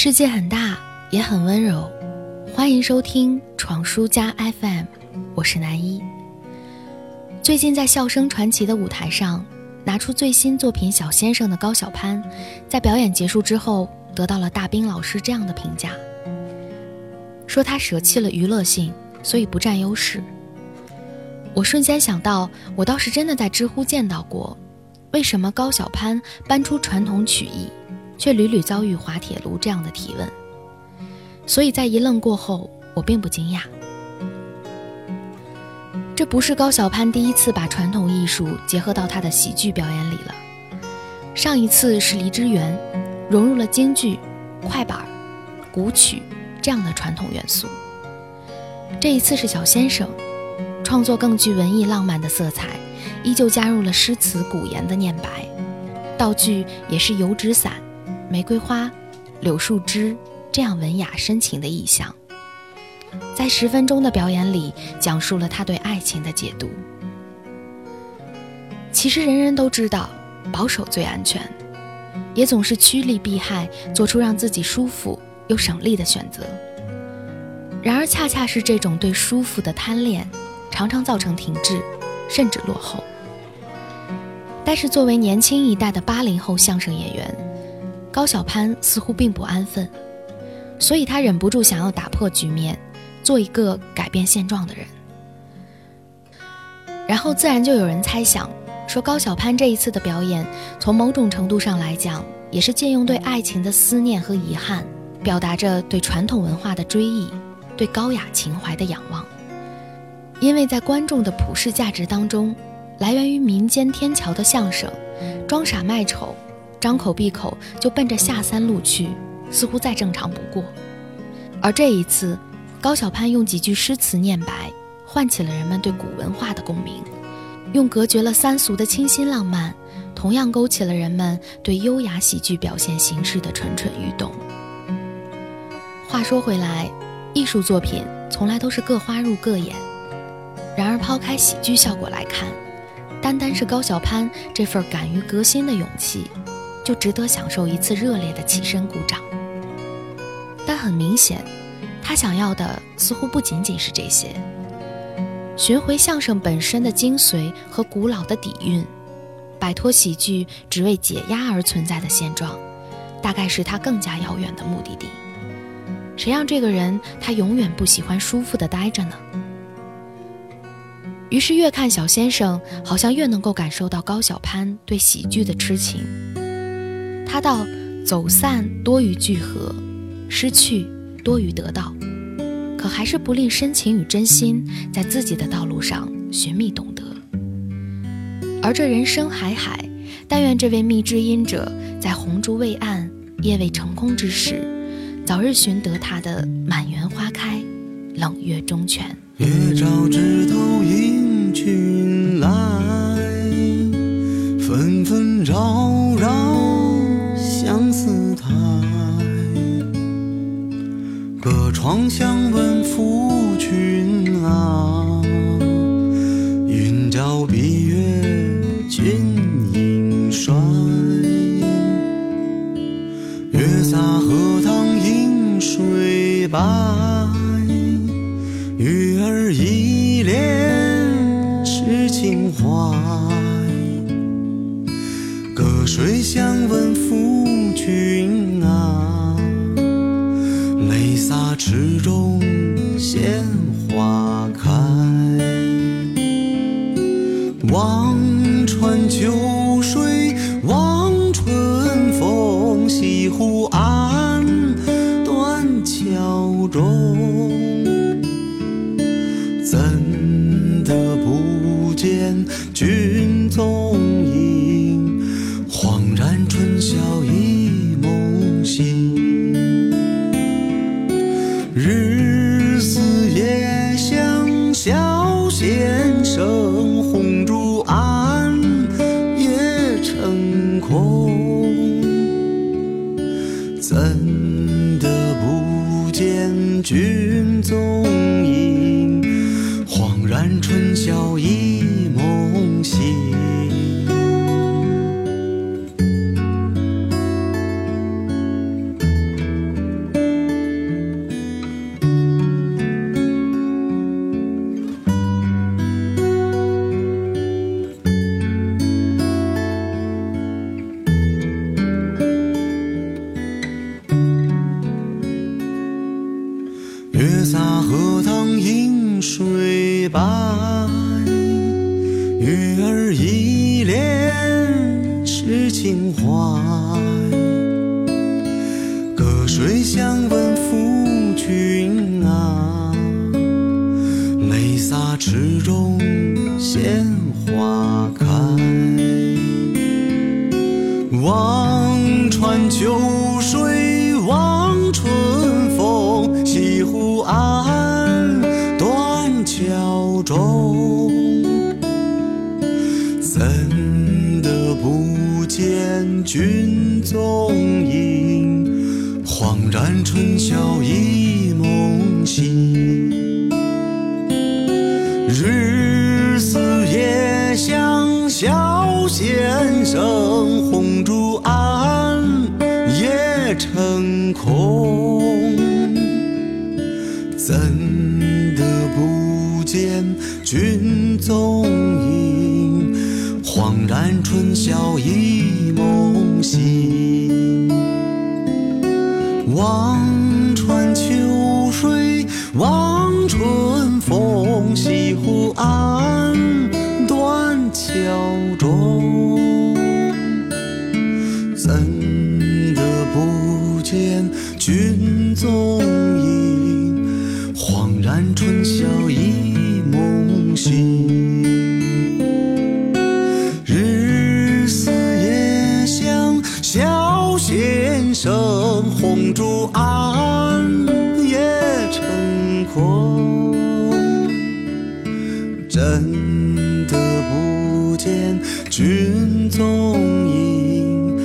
世界很大，也很温柔。欢迎收听闯书家 FM，我是南一。最近在《笑声传奇》的舞台上，拿出最新作品《小先生》的高晓攀，在表演结束之后，得到了大兵老师这样的评价：说他舍弃了娱乐性，所以不占优势。我瞬间想到，我倒是真的在知乎见到过，为什么高晓攀搬出传统曲艺？却屡屡遭遇滑铁卢这样的提问，所以在一愣过后，我并不惊讶。这不是高晓攀第一次把传统艺术结合到他的喜剧表演里了。上一次是黎之元，融入了京剧、快板、古曲这样的传统元素。这一次是小先生，创作更具文艺浪漫的色彩，依旧加入了诗词古言的念白，道具也是油纸伞。玫瑰花、柳树枝，这样文雅深情的意象，在十分钟的表演里，讲述了他对爱情的解读。其实人人都知道，保守最安全，也总是趋利避害，做出让自己舒服又省力的选择。然而，恰恰是这种对舒服的贪恋，常常造成停滞，甚至落后。但是，作为年轻一代的八零后相声演员，高晓攀似乎并不安分，所以他忍不住想要打破局面，做一个改变现状的人。然后自然就有人猜想，说高晓攀这一次的表演，从某种程度上来讲，也是借用对爱情的思念和遗憾，表达着对传统文化的追忆，对高雅情怀的仰望。因为在观众的普世价值当中，来源于民间天桥的相声，装傻卖丑。张口闭口就奔着下三路去，似乎再正常不过。而这一次，高晓攀用几句诗词念白，唤起了人们对古文化的共鸣；用隔绝了三俗的清新浪漫，同样勾起了人们对优雅喜剧表现形式的蠢蠢欲动。话说回来，艺术作品从来都是各花入各眼，然而抛开喜剧效果来看，单单是高晓攀这份敢于革新的勇气。就值得享受一次热烈的起身鼓掌。但很明显，他想要的似乎不仅仅是这些。寻回相声本身的精髓和古老的底蕴，摆脱喜剧只为解压而存在的现状，大概是他更加遥远的目的地。谁让这个人他永远不喜欢舒服的待着呢？于是越看小先生，好像越能够感受到高晓攀对喜剧的痴情。他道：“走散多于聚合，失去多于得到，可还是不吝深情与真心，在自己的道路上寻觅懂得。而这人生海海，但愿这位觅知音者，在红烛未暗、夜未成空之时，早日寻得他的满园花开，冷月中泉。相问夫君啊，云娇闭月君应衰。月洒荷塘映水白，鱼儿一帘诗情怀。隔水相问鲜花开。望穿秋水望春风，西湖岸断桥中，怎得不见君踪君踪影？恍然春宵一梦醒。月洒荷塘映水，白鱼儿一。君踪影？恍然春宵一梦醒。日思夜想小先生，红烛暗夜成空。怎的不见君踪影？恍然春宵一梦醒。望穿秋水望春风，西湖岸断桥中。怎得不见君踪影？恍然春宵一先生，红烛暗夜成空。真的不见君踪影，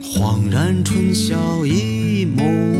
恍然春宵一梦